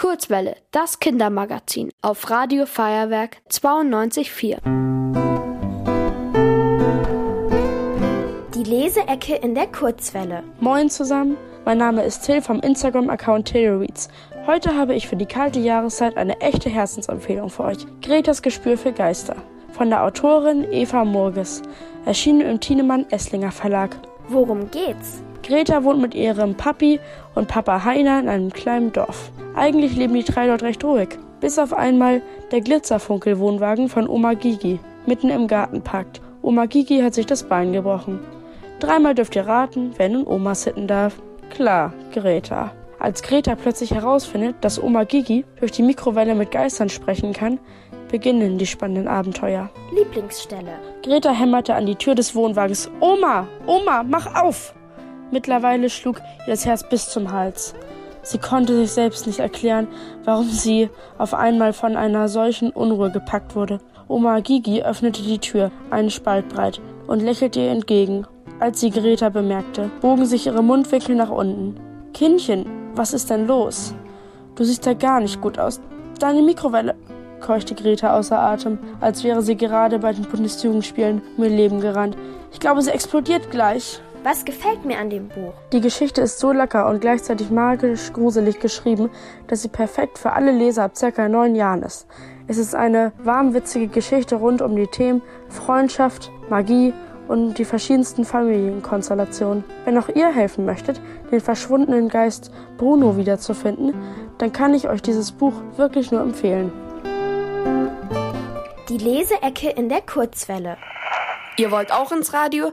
Kurzwelle, das Kindermagazin auf Radio Feuerwerk 92.4. Die Leseecke in der Kurzwelle. Moin zusammen, mein Name ist Till vom Instagram-Account Tillreads. Heute habe ich für die kalte Jahreszeit eine echte Herzensempfehlung für euch. Gretas Gespür für Geister. Von der Autorin Eva Murges. Erschienen im Thienemann Esslinger Verlag. Worum geht's? Greta wohnt mit ihrem Papi und Papa Heiner in einem kleinen Dorf. Eigentlich leben die drei dort recht ruhig. Bis auf einmal der Glitzerfunkel-Wohnwagen von Oma Gigi mitten im Garten packt. Oma Gigi hat sich das Bein gebrochen. Dreimal dürft ihr raten, wer nun Oma sitten darf. Klar, Greta. Als Greta plötzlich herausfindet, dass Oma Gigi durch die Mikrowelle mit Geistern sprechen kann, beginnen die spannenden Abenteuer. Lieblingsstelle. Greta hämmerte an die Tür des Wohnwagens. Oma, Oma, mach auf! Mittlerweile schlug ihr das Herz bis zum Hals. Sie konnte sich selbst nicht erklären, warum sie auf einmal von einer solchen Unruhe gepackt wurde. Oma Gigi öffnete die Tür einen Spalt breit und lächelte ihr entgegen. Als sie Greta bemerkte, bogen sich ihre Mundwinkel nach unten. Kindchen, was ist denn los? Du siehst ja gar nicht gut aus. Deine Mikrowelle, keuchte Greta außer Atem, als wäre sie gerade bei den Bundesjugendspielen um ihr Leben gerannt. Ich glaube, sie explodiert gleich. Was gefällt mir an dem Buch? Die Geschichte ist so lecker und gleichzeitig magisch gruselig geschrieben, dass sie perfekt für alle Leser ab circa neun Jahren ist. Es ist eine warmwitzige Geschichte rund um die Themen Freundschaft, Magie und die verschiedensten Familienkonstellationen. Wenn auch ihr helfen möchtet, den verschwundenen Geist Bruno wiederzufinden, dann kann ich euch dieses Buch wirklich nur empfehlen. Die Leseecke in der Kurzwelle. Ihr wollt auch ins Radio?